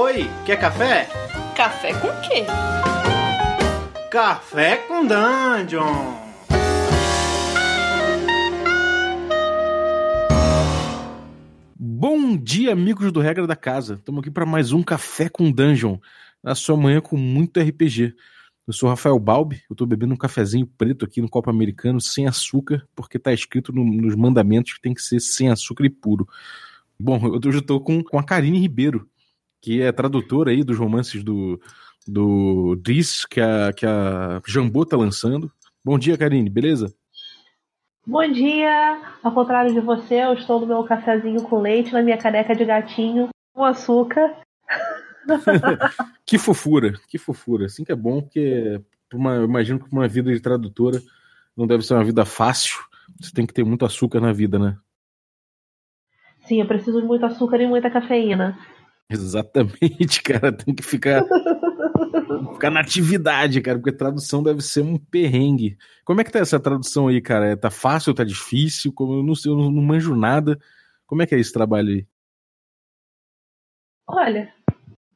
Oi, quer café? Café com quê? Café com Dungeon! Bom dia, amigos do Regra da Casa. Estamos aqui para mais um Café com Dungeon, na sua manhã com muito RPG. Eu sou Rafael Balbi, eu estou bebendo um cafezinho preto aqui no copo americano, sem açúcar, porque está escrito no, nos mandamentos que tem que ser sem açúcar e puro. Bom, hoje eu estou com, com a Karine Ribeiro, que é tradutora aí dos romances do, do Driss, que a, que a Jambô tá lançando. Bom dia, Karine, beleza? Bom dia! Ao contrário de você, eu estou no meu cafezinho com leite, na minha caneca de gatinho, com açúcar. que fofura, que fofura. Assim que é bom, porque uma, eu imagino que uma vida de tradutora não deve ser uma vida fácil. Você tem que ter muito açúcar na vida, né? Sim, eu preciso de muito açúcar e muita cafeína. Exatamente, cara. Tem que ficar, ficar na atividade, cara, porque tradução deve ser um perrengue. Como é que tá essa tradução aí, cara? Tá fácil, tá difícil? Como eu não sei, eu não manjo nada. Como é que é esse trabalho aí? Olha,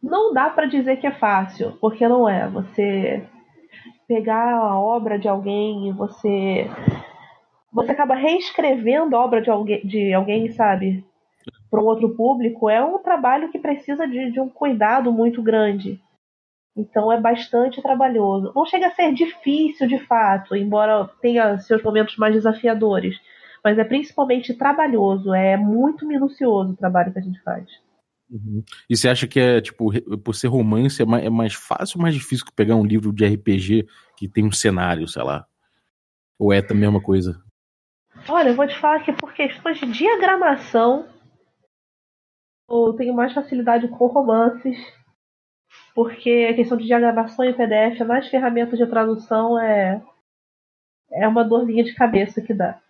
não dá para dizer que é fácil, porque não é. Você pegar a obra de alguém e você você acaba reescrevendo a obra de alguém, de alguém, sabe? Para um outro público é um trabalho que precisa de, de um cuidado muito grande. Então é bastante trabalhoso. Não chega a ser difícil de fato, embora tenha seus momentos mais desafiadores. Mas é principalmente trabalhoso, é muito minucioso o trabalho que a gente faz. Uhum. E você acha que é, tipo, por ser romance, é mais, é mais fácil ou mais difícil que pegar um livro de RPG que tem um cenário, sei lá? Ou é a mesma coisa? Olha, eu vou te falar que por questões de diagramação, eu tenho mais facilidade com romances, porque a questão de diagramação em PDF nas ferramentas de tradução é, é uma dorzinha de cabeça que dá.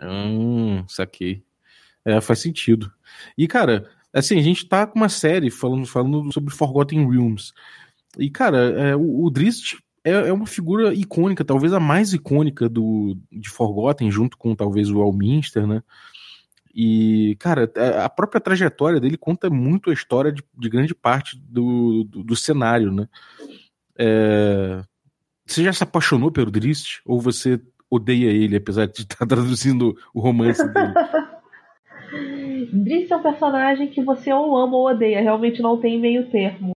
Hum, saquei. É, faz sentido. E, cara, assim, a gente tá com uma série falando, falando sobre Forgotten Realms. E, cara, é, o, o é, é, uma figura icônica, talvez a mais icônica do, de Forgotten, junto com talvez o Alminster, né? E, cara, a própria trajetória dele conta muito a história de, de grande parte do, do, do cenário, né? É... Você já se apaixonou pelo Drist? Ou você odeia ele, apesar de estar traduzindo o romance dele? Drist é um personagem que você ou ama ou odeia, realmente não tem meio termo,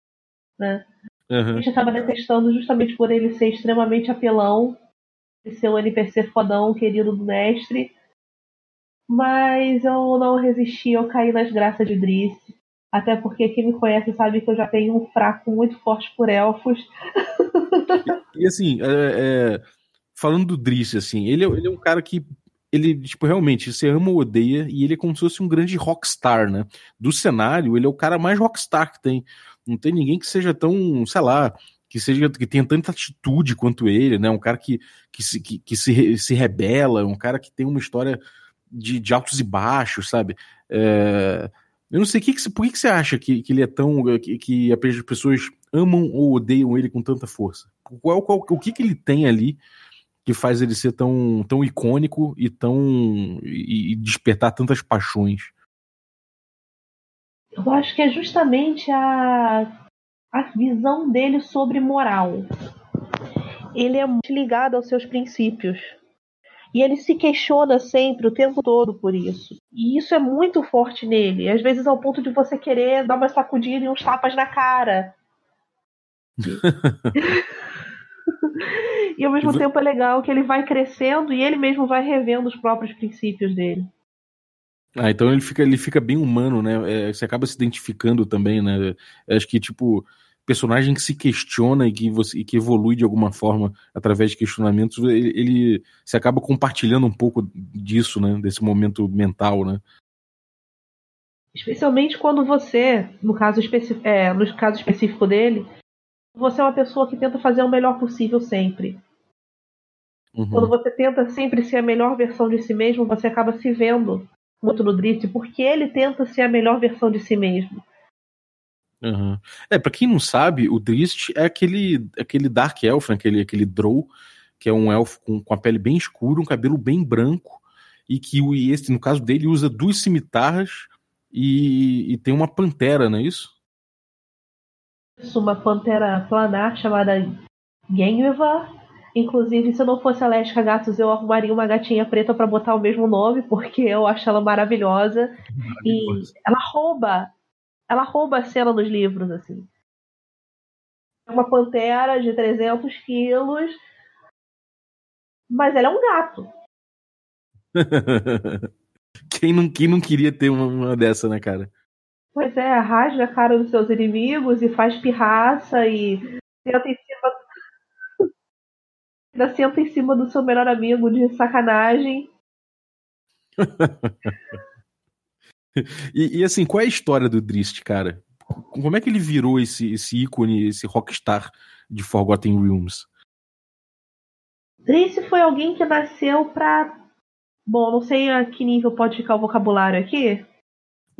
né? Uhum. A gente acaba detestando justamente por ele ser extremamente apelão, ser um NPC fodão, querido do mestre, mas eu não resisti, eu caí nas graças de Driss. Até porque quem me conhece sabe que eu já tenho um fraco muito forte por elfos. E, e assim, é, é, falando do Driss, assim, ele é, ele é um cara que ele, tipo, realmente, você ama ou odeia, e ele é como se fosse um grande rockstar, né? Do cenário, ele é o cara mais rockstar que tem. Não tem ninguém que seja tão, sei lá, que seja que tenha tanta atitude quanto ele, né? Um cara que, que, se, que, que se, se rebela, um cara que tem uma história de, de altos e baixos, sabe? É, eu não sei, que que, por que, que você acha que, que ele é tão. Que, que as pessoas amam ou odeiam ele com tanta força? Qual, qual, o que, que ele tem ali que faz ele ser tão, tão icônico e tão. e, e despertar tantas paixões? Eu acho que é justamente a, a visão dele sobre moral. Ele é muito ligado aos seus princípios. E ele se questiona sempre, o tempo todo, por isso. E isso é muito forte nele. Às vezes ao ponto de você querer dar uma sacudida e uns tapas na cara. e ao mesmo tempo é legal que ele vai crescendo e ele mesmo vai revendo os próprios princípios dele. Ah, então ele fica, ele fica bem humano, né? É, você acaba se identificando também, né? Acho que, tipo, personagem que se questiona e que, você, e que evolui de alguma forma através de questionamentos, ele, ele se acaba compartilhando um pouco disso, né? Desse momento mental, né? Especialmente quando você, no caso, é, no caso específico dele, você é uma pessoa que tenta fazer o melhor possível sempre. Uhum. Quando você tenta sempre ser a melhor versão de si mesmo, você acaba se vendo muito no Drift, porque ele tenta ser a melhor versão de si mesmo. Uhum. É, pra quem não sabe, o Drist é aquele, aquele Dark Elf, né, aquele, aquele Drow, que é um elfo com, com a pele bem escura, um cabelo bem branco, e que e esse, no caso dele, usa duas cimitarras e, e tem uma pantera, não é isso? uma pantera planar chamada Geneva. Inclusive, se eu não fosse alérgica a gatos, eu arrumaria uma gatinha preta para botar o mesmo nome, porque eu acho ela maravilhosa. E ela rouba, ela rouba a cena nos livros, assim. É uma pantera de 300 quilos, mas ela é um gato. quem, não, quem não queria ter uma, uma dessa, né, cara? Pois é, rasga a cara dos seus inimigos e faz pirraça e senta em cima. Ainda senta em cima do seu melhor amigo de sacanagem. e, e, assim, qual é a história do Drist, cara? Como é que ele virou esse, esse ícone, esse rockstar de Forgotten Realms? Drist foi alguém que nasceu pra. Bom, não sei a que nível pode ficar o vocabulário aqui.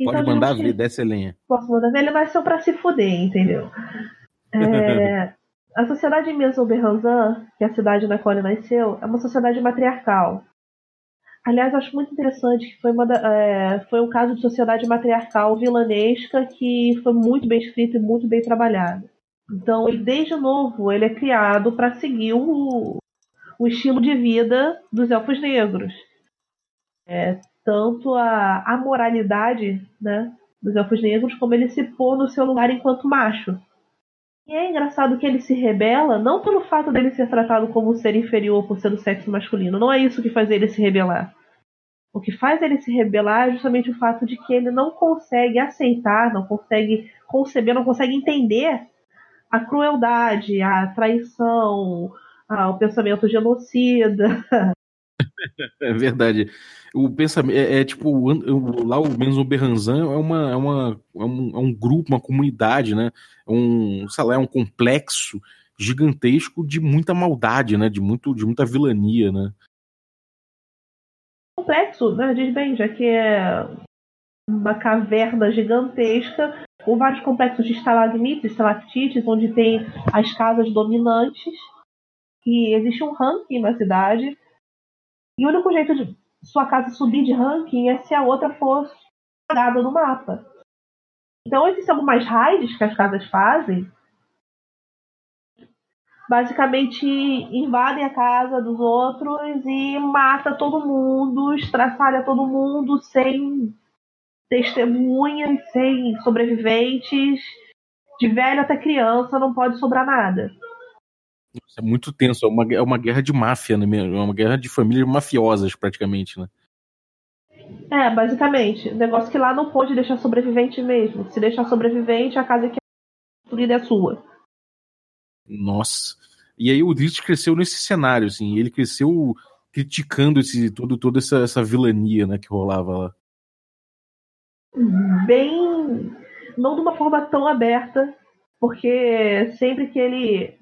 Pode então, mandar ver, desce a lenha. Posso mandar ver? Ele nasceu pra se fuder, entendeu? É, a sociedade Mesoberranzan, que é a cidade na qual ele nasceu, é uma sociedade matriarcal. Aliás, acho muito interessante que foi, uma é, foi um caso de sociedade matriarcal vilanesca que foi muito bem escrito e muito bem trabalhado. Então, ele, desde novo, ele é criado para seguir o, o estilo de vida dos elfos negros. É, tanto a, a moralidade né, dos elfos negros, como ele se pôr no seu lugar enquanto macho. E é engraçado que ele se rebela, não pelo fato dele ser tratado como um ser inferior por ser do sexo masculino, não é isso que faz ele se rebelar. O que faz ele se rebelar é justamente o fato de que ele não consegue aceitar, não consegue conceber, não consegue entender a crueldade, a traição, o pensamento genocida. É verdade o pensamento é, é tipo o, lá o Benzo Berranzan é uma, é uma é um, é um grupo, uma comunidade, né? É um, sei lá, é um complexo gigantesco de muita maldade, né? De muito de muita vilania, né? Complexo, né? Diz bem, já que é uma caverna gigantesca com vários complexos de estalagmites, estalactites, onde tem as casas dominantes e existe um ranking na cidade. E o único jeito de sua casa subir de ranking é se a outra for apagada no mapa. Então existem algumas raids que as casas fazem. Basicamente invadem a casa dos outros e mata todo mundo, estraçalha todo mundo sem testemunhas, sem sobreviventes. De velho até criança não pode sobrar nada. É muito tenso, é uma, é uma guerra de máfia, né? É uma guerra de famílias mafiosas, praticamente, né? É, basicamente. O negócio que lá não pode deixar sobrevivente mesmo. Se deixar sobrevivente, a casa que é construída é sua. Nossa. E aí o Drizzt cresceu nesse cenário, assim. Ele cresceu criticando esse, todo, toda essa, essa vilania né, que rolava lá. Bem. Não de uma forma tão aberta, porque sempre que ele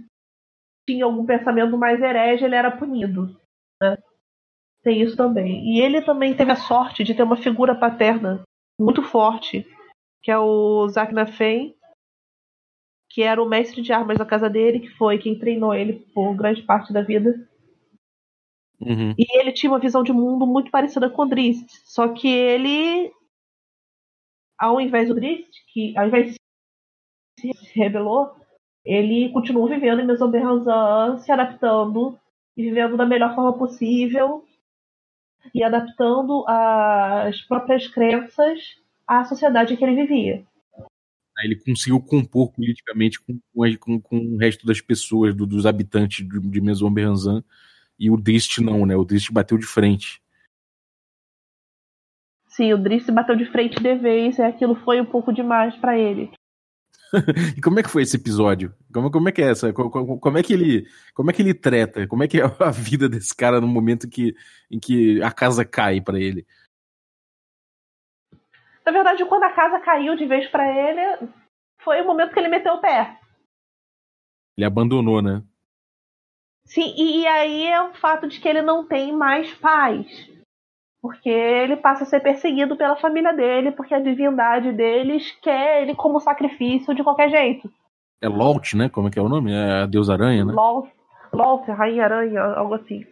tinha algum pensamento mais herege, ele era punido. Né? Tem isso também. E ele também teve a sorte de ter uma figura paterna muito forte, que é o Zack Nafen, que era o mestre de armas da casa dele, que foi quem treinou ele por grande parte da vida. Uhum. E ele tinha uma visão de mundo muito parecida com o Drist. Só que ele, ao invés do Drist, que ao invés de se rebelou, ele continuou vivendo em Mesoberranzan, se adaptando e vivendo da melhor forma possível e adaptando as próprias crenças à sociedade em que ele vivia. Ele conseguiu compor politicamente com, com, com o resto das pessoas, do, dos habitantes de, de Mesoberranzan, e o Drist não, né? O Drist bateu de frente. Sim, o Drist bateu de frente de vez e aquilo foi um pouco demais para ele. e como é que foi esse episódio? Como, como é que é essa? Como, como, é que ele, como é que ele treta? Como é que é a vida desse cara no momento que, em que a casa cai para ele? Na verdade, quando a casa caiu de vez para ele, foi o momento que ele meteu o pé. Ele abandonou, né? Sim, e, e aí é o fato de que ele não tem mais paz. Porque ele passa a ser perseguido pela família dele, porque a divindade deles quer ele como sacrifício de qualquer jeito. É Lolt, né? Como é que é o nome? É a Deus Aranha, né? Lolt, Lolt Rainha Aranha, algo assim.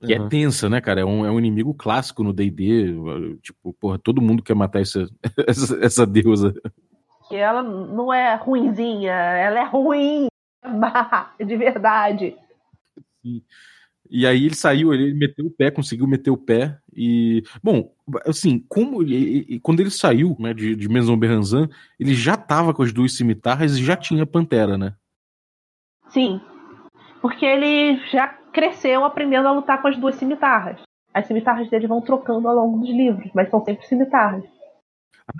E uhum. é tensa, né, cara? É um, é um inimigo clássico no D&D. Tipo, porra, todo mundo quer matar essa, essa, essa deusa. Que ela não é ruinzinha, ela é ruim de verdade. Sim. E aí ele saiu, ele meteu o pé, conseguiu meter o pé. E. Bom, assim, como ele, quando ele saiu né, de, de Maison Berranzan, ele já tava com as duas cimitarras e já tinha Pantera, né? Sim. Porque ele já cresceu aprendendo a lutar com as duas cimitarras. As cimitarras dele vão trocando ao longo dos livros, mas são sempre cimitarras.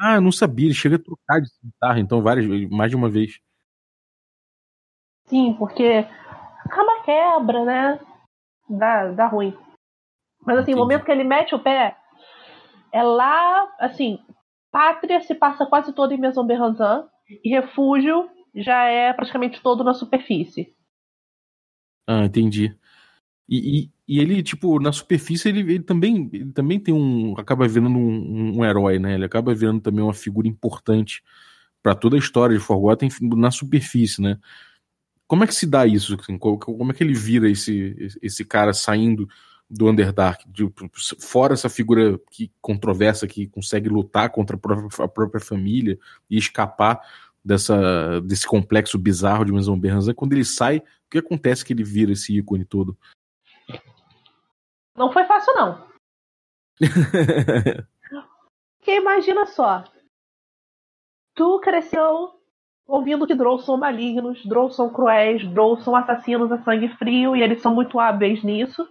Ah, eu não sabia, ele chega a trocar de cimitarra, então, várias mais de uma vez. Sim, porque acaba quebra, né? Dá, dá ruim. Mas assim, Entendi. o momento que ele mete o pé, é lá, assim, Pátria se passa quase toda em Maison Berranzan e Refúgio já é praticamente todo na superfície. Ah, entendi. E, e, e, ele, tipo, na superfície, ele, ele, também, ele também tem um. acaba virando um, um herói, né? Ele acaba virando também uma figura importante para toda a história de Forgotten na superfície, né? Como é que se dá isso? Assim? Como é que ele vira esse, esse cara saindo do Underdark? De, fora essa figura que controversa, que consegue lutar contra a própria, a própria família e escapar dessa, desse complexo bizarro de Maison Berranzan, quando ele sai, o que acontece que ele vira esse ícone todo? Não foi fácil, não. Porque imagina só. Tu cresceu ouvindo que Drow são malignos, Drow são cruéis, Drow são assassinos a sangue frio e eles são muito hábeis nisso.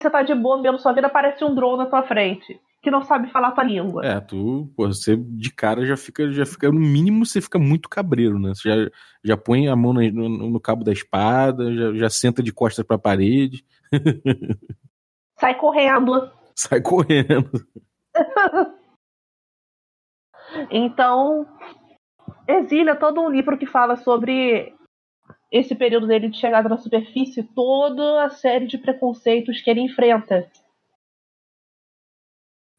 Você tá de boa vendo sua vida, aparece um Drow na tua frente que não sabe falar tua língua. É, tu, pô, você de cara já fica, já fica, no mínimo você fica muito cabreiro, né? Você já, já põe a mão no, no, cabo da espada, já, já senta de costas pra parede. Sai correndo. Sai correndo. então, Exília todo um livro que fala sobre esse período dele de chegada na superfície, toda a série de preconceitos que ele enfrenta.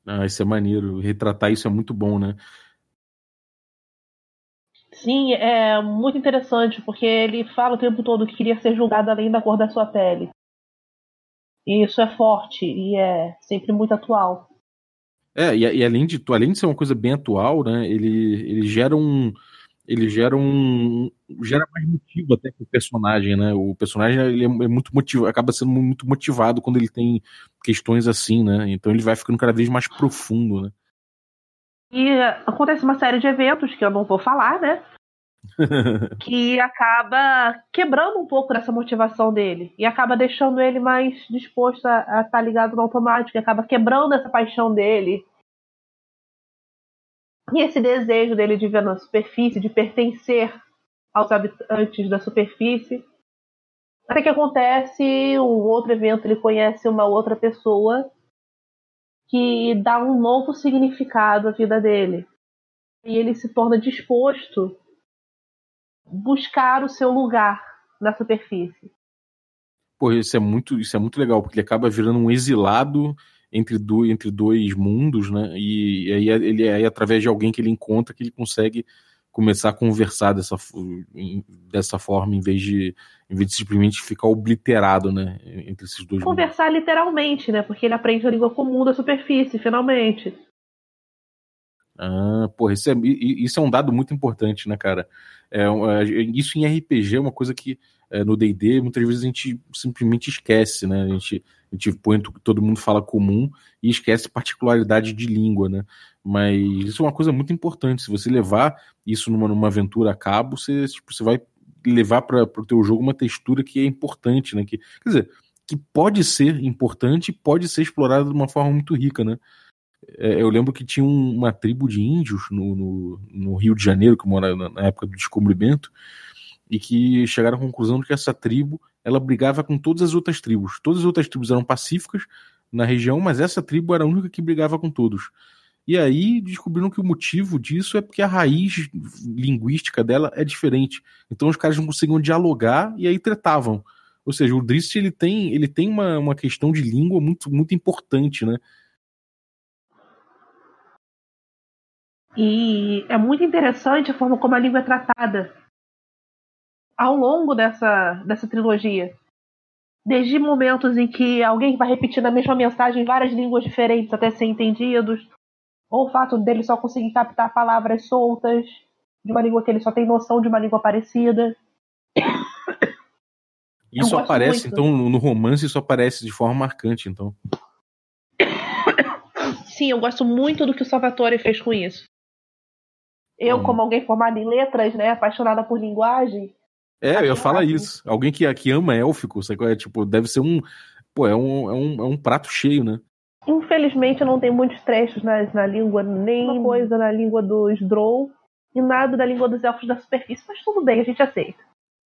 Ah, isso é maneiro. Retratar isso é muito bom, né? Sim, é muito interessante, porque ele fala o tempo todo que queria ser julgado além da cor da sua pele. E isso é forte e é sempre muito atual. É, e, e além de além de ser uma coisa bem atual, né? Ele, ele gera um ele gera um gera mais motivo até pro personagem, né? O personagem ele é, é muito motivado, acaba sendo muito motivado quando ele tem questões assim, né? Então ele vai ficando cada vez mais profundo, né? E acontece uma série de eventos que eu não vou falar, né? que acaba quebrando um pouco dessa motivação dele e acaba deixando ele mais disposto a estar tá ligado no automático, acaba quebrando essa paixão dele e esse desejo dele de ver na superfície, de pertencer aos habitantes da superfície. Até que acontece um outro evento, ele conhece uma outra pessoa que dá um novo significado à vida dele. E ele se torna disposto buscar o seu lugar na superfície. Pô, isso é muito, isso é muito legal, porque ele acaba virando um exilado entre, do, entre dois mundos, né? E, aí ele é através de alguém que ele encontra que ele consegue começar a conversar dessa, dessa forma em vez de em vez de simplesmente ficar obliterado, né, entre esses dois conversar mundos. literalmente, né, porque ele aprende a língua comum da superfície, finalmente. Ah, porra, isso é, isso é um dado muito importante, né, cara? É, é isso em RPG é uma coisa que é, no D&D muitas vezes a gente simplesmente esquece, né? A gente a gente põe todo mundo fala comum e esquece particularidade de língua, né? Mas isso é uma coisa muito importante. Se você levar isso numa, numa aventura a cabo, você, tipo, você vai levar para o teu jogo uma textura que é importante, né? Que, quer dizer, que pode ser importante e pode ser explorada de uma forma muito rica, né? É, eu lembro que tinha uma tribo de índios no, no, no Rio de Janeiro, que mora na época do descobrimento, e que chegaram à conclusão de que essa tribo ela brigava com todas as outras tribos. Todas as outras tribos eram pacíficas na região, mas essa tribo era a única que brigava com todos. E aí descobriram que o motivo disso é porque a raiz linguística dela é diferente. Então os caras não conseguiam dialogar e aí tretavam. Ou seja, o Drist ele tem, ele tem uma, uma questão de língua muito, muito importante, né? E é muito interessante a forma como a língua é tratada ao longo dessa, dessa trilogia. Desde momentos em que alguém vai repetindo a mesma mensagem em várias línguas diferentes até ser entendidos, Ou o fato dele só conseguir captar palavras soltas de uma língua que ele só tem noção de uma língua parecida. Isso aparece, muito. então, no romance, isso aparece de forma marcante, então. Sim, eu gosto muito do que o Salvatore fez com isso. Eu, hum. como alguém formada em letras, né, apaixonada por linguagem. É, eu ia falar isso. Alguém que, que ama élfico, sabe? É, tipo, deve ser um. Pô, é um, é, um, é um prato cheio, né? Infelizmente não tem muitos trechos na, na língua, nem uma coisa na língua dos Drow e nada da língua dos elfos da superfície, mas tudo bem, a gente aceita.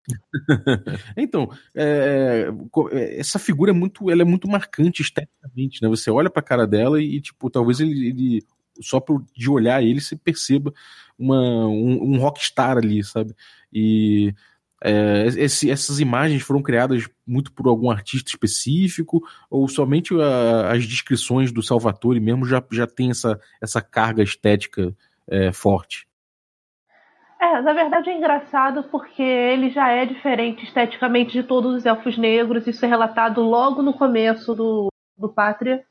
então, é, é, essa figura é muito, ela é muito marcante esteticamente, né? Você olha para a cara dela e tipo, talvez ele, ele só por, de olhar ele você perceba uma, um, um rockstar ali, sabe? E é, esse, essas imagens foram criadas muito por algum artista específico ou somente a, as descrições do Salvatore mesmo já, já tem essa, essa carga estética é, forte? É, na verdade é engraçado porque ele já é diferente esteticamente de todos os elfos negros. Isso é relatado logo no começo do, do Pátria.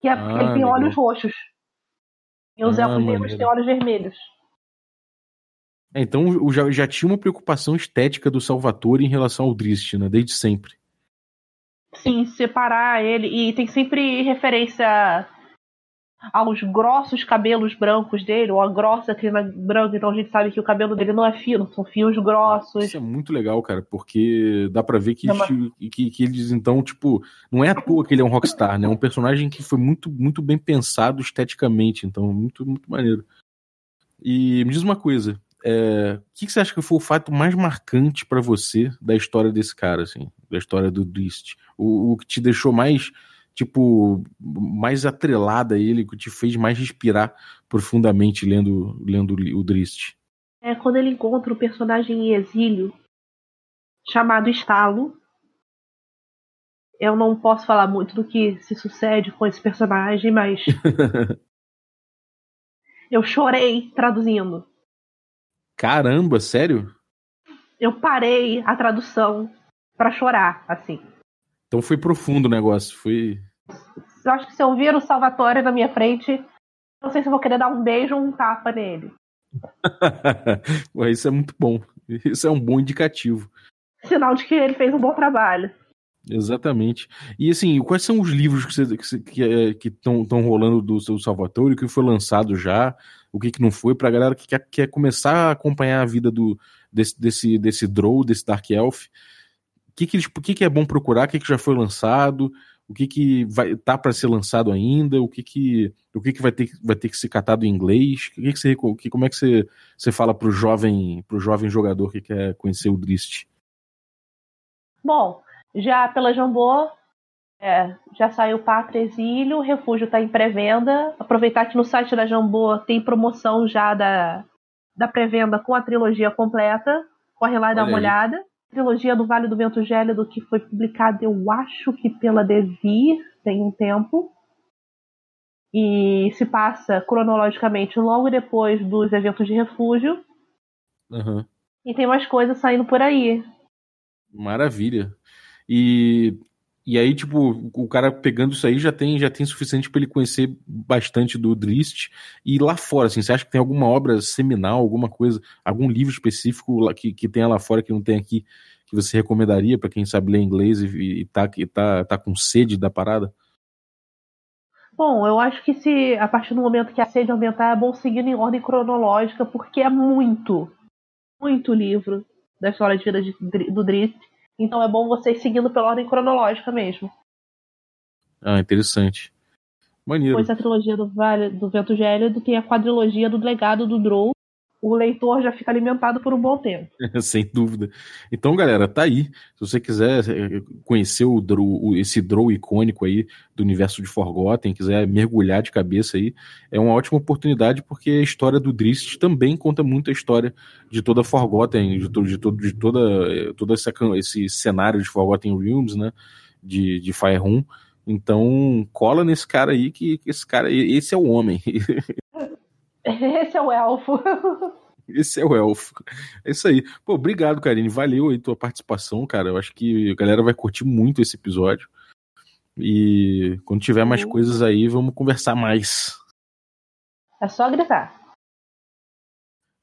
Que é porque ah, ele tem legal. olhos roxos. E os ah, elfos negros têm olhos vermelhos. É, então já, já tinha uma preocupação estética do Salvatore em relação ao Drist, né? Desde sempre. Sim, separar ele. E tem sempre referência aos grossos cabelos brancos dele, ou a grossa crina branca, então a gente sabe que o cabelo dele não é fino, são fios grossos. Isso é muito legal, cara, porque dá para ver que, é que, que, eles, então, tipo, não é à toa que ele é um rockstar, né? É um personagem que foi muito, muito bem pensado esteticamente, então, muito, muito maneiro. E me diz uma coisa, é, o que, que, você acha que foi o fato mais marcante para você da história desse cara, assim, da história do Drist? O, o, que te deixou mais, tipo, mais atrelada a ele, que te fez mais respirar profundamente lendo, lendo o Drist? É quando ele encontra o um personagem em exílio chamado Estalo. Eu não posso falar muito do que se sucede com esse personagem, mas eu chorei traduzindo. Caramba, sério? Eu parei a tradução para chorar, assim. Então foi profundo o negócio, foi. Eu acho que se eu vir o Salvatore na minha frente, não sei se eu vou querer dar um beijo ou um tapa nele. isso é muito bom. Isso é um bom indicativo. Sinal de que ele fez um bom trabalho. Exatamente. E assim, quais são os livros que estão que, que, que rolando do seu Salvatore, que foi lançado já? o que, que não foi, pra galera que quer, quer começar a acompanhar a vida do, desse, desse, desse Drow, desse Dark Elf. O que, que, eles, o que, que é bom procurar, o que, que já foi lançado, o que, que vai tá para ser lançado ainda, o que, que, o que, que vai, ter, vai ter que ser catado em inglês, o que, que você, que, como é que você, você fala pro jovem, pro jovem jogador que quer conhecer o Drist? Bom, já pela Jambô é, já saiu Pátria Exílio, o Refúgio está em pré-venda. Aproveitar que no site da Jambô tem promoção já da, da pré-venda com a trilogia completa. Corre lá e dá uma aí. olhada. Trilogia do Vale do Vento Gélido, que foi publicada, eu acho que pela Devir, tem um tempo. E se passa cronologicamente logo depois dos eventos de refúgio. Uhum. E tem mais coisas saindo por aí. Maravilha. E e aí, tipo, o cara pegando isso aí já tem, já tem suficiente para ele conhecer bastante do Drist. E lá fora, assim, você acha que tem alguma obra seminal, alguma coisa, algum livro específico que, que tenha lá fora que não tem aqui, que você recomendaria para quem sabe ler inglês e, e, tá, e tá, tá com sede da parada? Bom, eu acho que se a partir do momento que a sede aumentar, é bom seguir em ordem cronológica, porque é muito, muito livro da história de vida de, do Drist. Então é bom vocês seguindo pela ordem cronológica mesmo. Ah, interessante. Maneiro. Depois da trilogia do, vale, do Vento Gélido tem a quadrilogia do Legado do Drow, o leitor já fica alimentado por um bom tempo. Sem dúvida. Então, galera, tá aí. Se você quiser eh, conhecer o esse Drow icônico aí do universo de Forgotten, quiser mergulhar de cabeça aí, é uma ótima oportunidade porque a história do Drist também conta muito a história de toda Forgotten, de, todo, de, todo, de toda, eh, todo esse, esse cenário de Forgotten Realms, né? De, de Faerun. Então, cola nesse cara aí que esse cara, esse é o homem. Esse é o elfo. Esse é o elfo. É isso aí. Pô, obrigado, Karine. Valeu aí tua participação, cara. Eu acho que a galera vai curtir muito esse episódio. E quando tiver mais coisas aí, vamos conversar mais. É só gritar.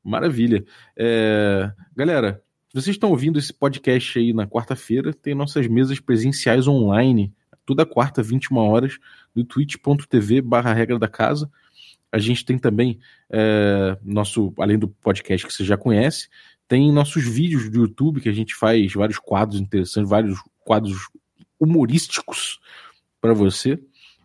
Maravilha. É... Galera, vocês estão ouvindo esse podcast aí na quarta-feira, tem nossas mesas presenciais online, toda quarta, 21 horas, no twitch.tv barra regra da casa. A gente tem também é, nosso, além do podcast que você já conhece, tem nossos vídeos do YouTube que a gente faz vários quadros interessantes, vários quadros humorísticos para você.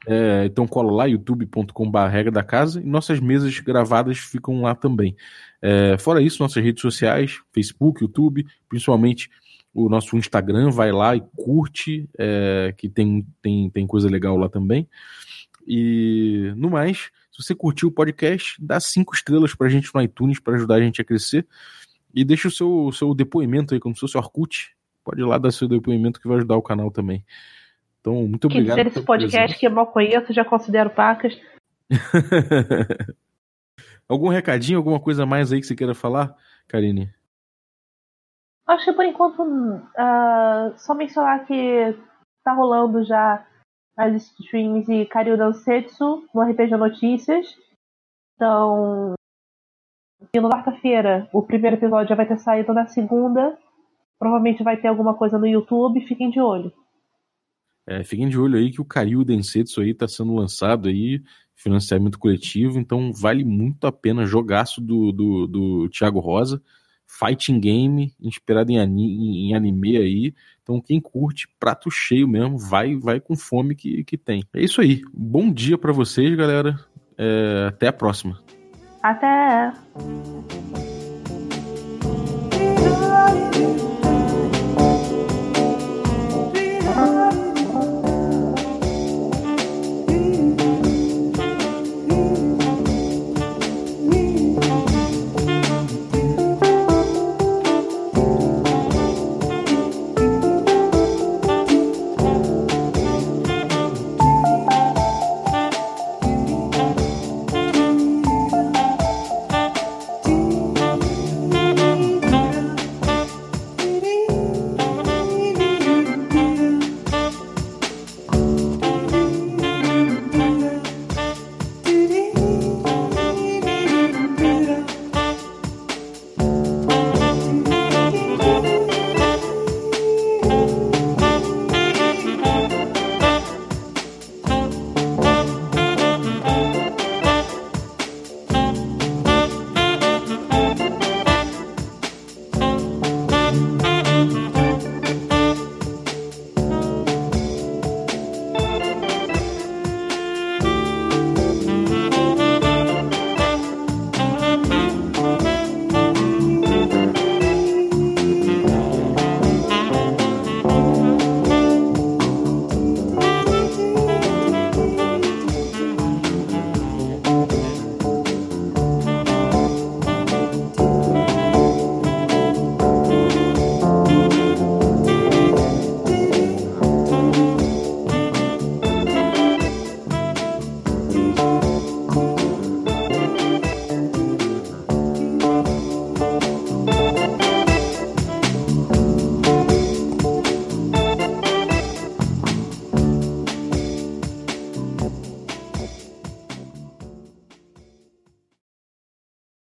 É, então cola lá, youtube.com.br regra da casa, e nossas mesas gravadas ficam lá também. É, fora isso, nossas redes sociais, Facebook, YouTube, principalmente o nosso Instagram, vai lá e curte, é, que tem, tem, tem coisa legal lá também. E no mais, se você curtiu o podcast, dá cinco estrelas pra gente no iTunes para ajudar a gente a crescer. E deixa o seu, seu depoimento aí, como se fosse Orkut. Pode ir lá dar seu depoimento que vai ajudar o canal também. Então, muito obrigado. Quem esse podcast que eu mal conheço, já considero pacas. Algum recadinho, alguma coisa mais aí que você queira falar, Karine? Acho que por enquanto uh, só mencionar que tá rolando já as streams e Karyu Dansetsu no RPG Notícias. Então, e na quarta-feira o primeiro episódio já vai ter saído na segunda. Provavelmente vai ter alguma coisa no YouTube, fiquem de olho. É, fiquem de olho aí que o Karyu Densetsu aí tá sendo lançado aí, financiamento coletivo, então vale muito a pena jogaço do, do, do Thiago Rosa, fighting game, inspirado em, em, anime aí, então quem curte, prato cheio mesmo, vai vai com fome que, que tem. É isso aí, bom dia para vocês galera, é, até a próxima. Até!